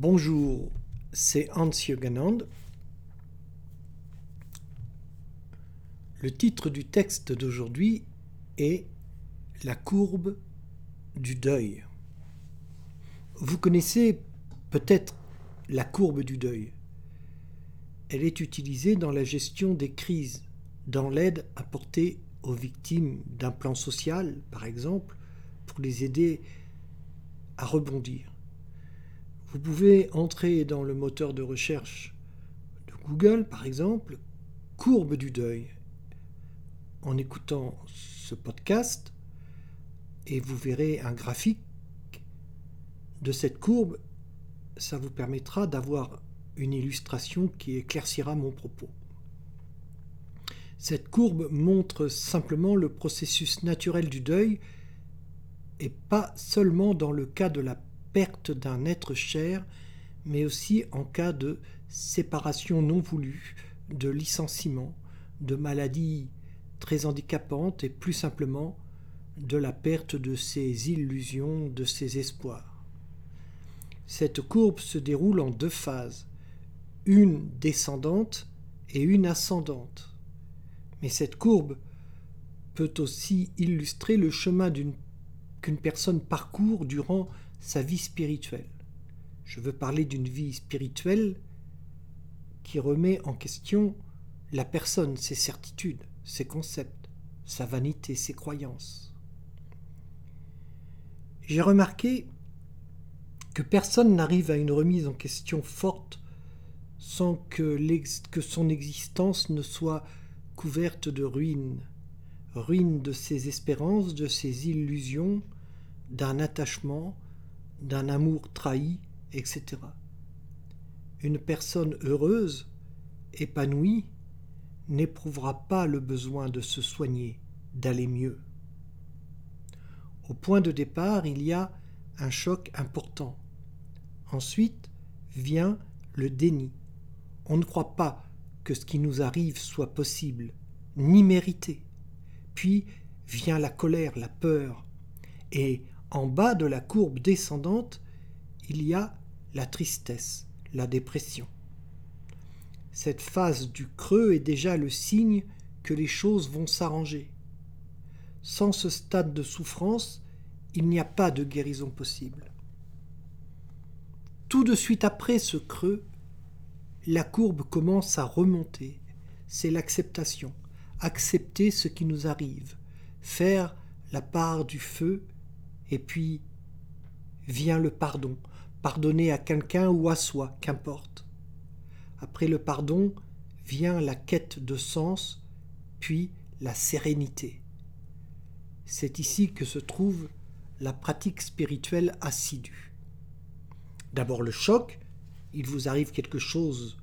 Bonjour, c'est Hans Jürgenand. Le titre du texte d'aujourd'hui est La courbe du deuil. Vous connaissez peut-être la courbe du deuil. Elle est utilisée dans la gestion des crises, dans l'aide apportée aux victimes d'un plan social, par exemple, pour les aider à rebondir. Vous pouvez entrer dans le moteur de recherche de Google, par exemple, courbe du deuil, en écoutant ce podcast, et vous verrez un graphique de cette courbe. Ça vous permettra d'avoir une illustration qui éclaircira mon propos. Cette courbe montre simplement le processus naturel du deuil et pas seulement dans le cas de la perte d'un être cher, mais aussi en cas de séparation non voulue, de licenciement, de maladie très handicapante et plus simplement de la perte de ses illusions, de ses espoirs. Cette courbe se déroule en deux phases, une descendante et une ascendante. Mais cette courbe peut aussi illustrer le chemin qu'une personne parcourt durant sa vie spirituelle. Je veux parler d'une vie spirituelle qui remet en question la personne, ses certitudes, ses concepts, sa vanité, ses croyances. J'ai remarqué que personne n'arrive à une remise en question forte sans que, que son existence ne soit couverte de ruines, ruines de ses espérances, de ses illusions, d'un attachement, d'un amour trahi, etc. Une personne heureuse, épanouie, n'éprouvera pas le besoin de se soigner, d'aller mieux. Au point de départ, il y a un choc important. Ensuite vient le déni. On ne croit pas que ce qui nous arrive soit possible, ni mérité. Puis vient la colère, la peur, et en bas de la courbe descendante, il y a la tristesse, la dépression. Cette phase du creux est déjà le signe que les choses vont s'arranger. Sans ce stade de souffrance, il n'y a pas de guérison possible. Tout de suite après ce creux, la courbe commence à remonter. C'est l'acceptation. Accepter ce qui nous arrive. Faire la part du feu et puis vient le pardon, pardonner à quelqu'un ou à soi, qu'importe. Après le pardon vient la quête de sens, puis la sérénité. C'est ici que se trouve la pratique spirituelle assidue. D'abord le choc, il vous arrive quelque chose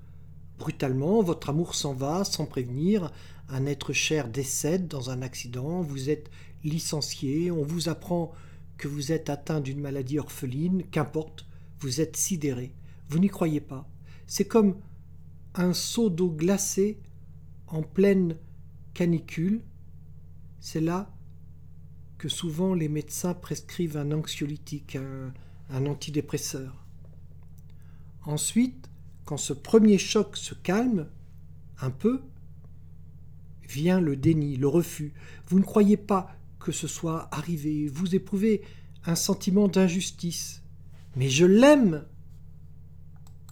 brutalement, votre amour s'en va sans prévenir, un être cher décède dans un accident, vous êtes licencié, on vous apprend que vous êtes atteint d'une maladie orpheline, qu'importe, vous êtes sidéré, vous n'y croyez pas. C'est comme un seau d'eau glacée en pleine canicule. C'est là que souvent les médecins prescrivent un anxiolytique, un, antidépresseur. Ensuite, quand ce premier choc se calme un peu, vient le déni, le refus. Vous ne croyez pas que ce soit arrivé, vous éprouvez un sentiment d'injustice. Mais je l'aime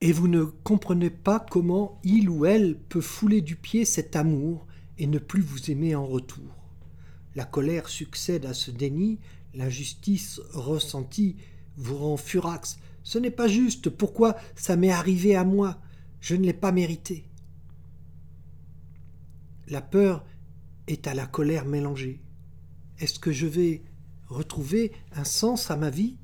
Et vous ne comprenez pas comment il ou elle peut fouler du pied cet amour et ne plus vous aimer en retour. La colère succède à ce déni, l'injustice ressentie vous rend furax. Ce n'est pas juste, pourquoi ça m'est arrivé à moi? Je ne l'ai pas mérité. La peur est à la colère mélangée. Est-ce que je vais retrouver un sens à ma vie?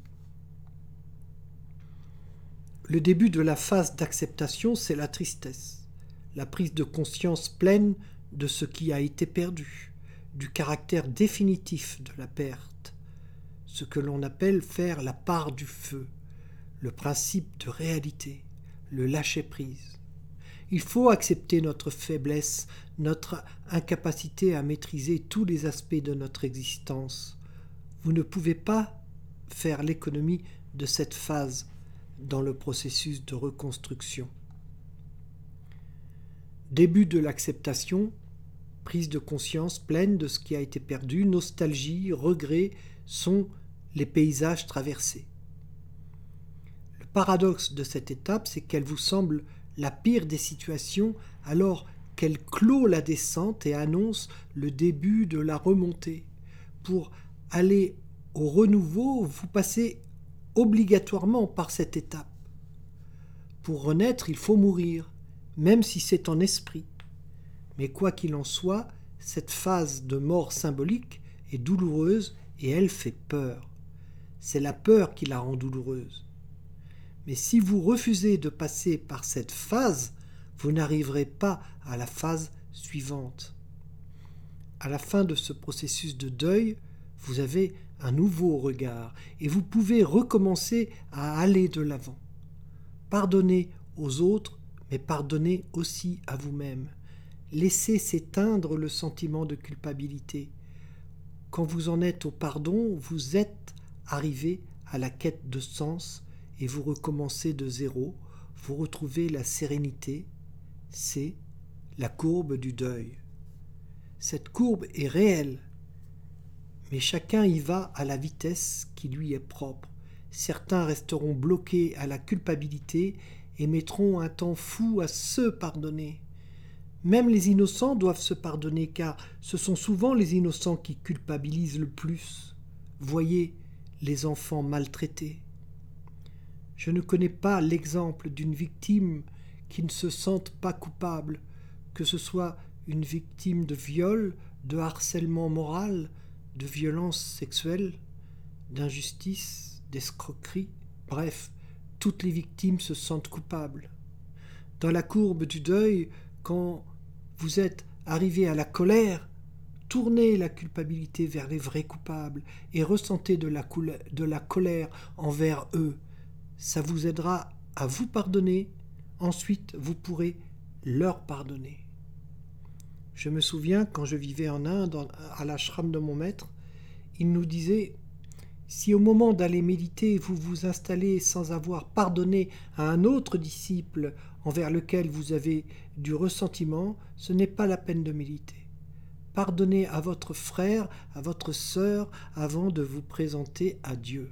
Le début de la phase d'acceptation, c'est la tristesse, la prise de conscience pleine de ce qui a été perdu, du caractère définitif de la perte, ce que l'on appelle faire la part du feu, le principe de réalité, le lâcher-prise. Il faut accepter notre faiblesse, notre incapacité à maîtriser tous les aspects de notre existence. Vous ne pouvez pas faire l'économie de cette phase dans le processus de reconstruction. Début de l'acceptation, prise de conscience pleine de ce qui a été perdu, nostalgie, regret sont les paysages traversés. Le paradoxe de cette étape, c'est qu'elle vous semble la pire des situations alors qu'elle clôt la descente et annonce le début de la remontée. Pour aller au renouveau, vous passez obligatoirement par cette étape. Pour renaître, il faut mourir, même si c'est en esprit. Mais quoi qu'il en soit, cette phase de mort symbolique est douloureuse et elle fait peur. C'est la peur qui la rend douloureuse. Mais si vous refusez de passer par cette phase, vous n'arriverez pas à la phase suivante. À la fin de ce processus de deuil, vous avez un nouveau regard et vous pouvez recommencer à aller de l'avant. Pardonnez aux autres, mais pardonnez aussi à vous-même. Laissez s'éteindre le sentiment de culpabilité. Quand vous en êtes au pardon, vous êtes arrivé à la quête de sens et vous recommencez de zéro, vous retrouvez la sérénité, c'est la courbe du deuil. Cette courbe est réelle, mais chacun y va à la vitesse qui lui est propre. Certains resteront bloqués à la culpabilité et mettront un temps fou à se pardonner. Même les innocents doivent se pardonner car ce sont souvent les innocents qui culpabilisent le plus. Voyez les enfants maltraités. Je ne connais pas l'exemple d'une victime qui ne se sentent pas coupables, que ce soit une victime de viol, de harcèlement moral, de violence sexuelle, d'injustice, d'escroquerie, bref, toutes les victimes se sentent coupables. Dans la courbe du deuil, quand vous êtes arrivé à la colère, tournez la culpabilité vers les vrais coupables et ressentez de la, de la colère envers eux. Ça vous aidera à vous pardonner Ensuite, vous pourrez leur pardonner. Je me souviens quand je vivais en Inde, à l'ashram de mon maître, il nous disait Si au moment d'aller méditer, vous vous installez sans avoir pardonné à un autre disciple envers lequel vous avez du ressentiment, ce n'est pas la peine de méditer. Pardonnez à votre frère, à votre sœur, avant de vous présenter à Dieu.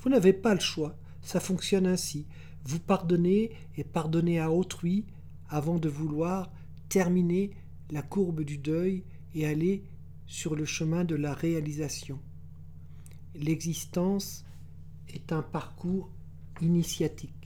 Vous n'avez pas le choix, ça fonctionne ainsi vous pardonnez et pardonnez à autrui avant de vouloir terminer la courbe du deuil et aller sur le chemin de la réalisation. L'existence est un parcours initiatique.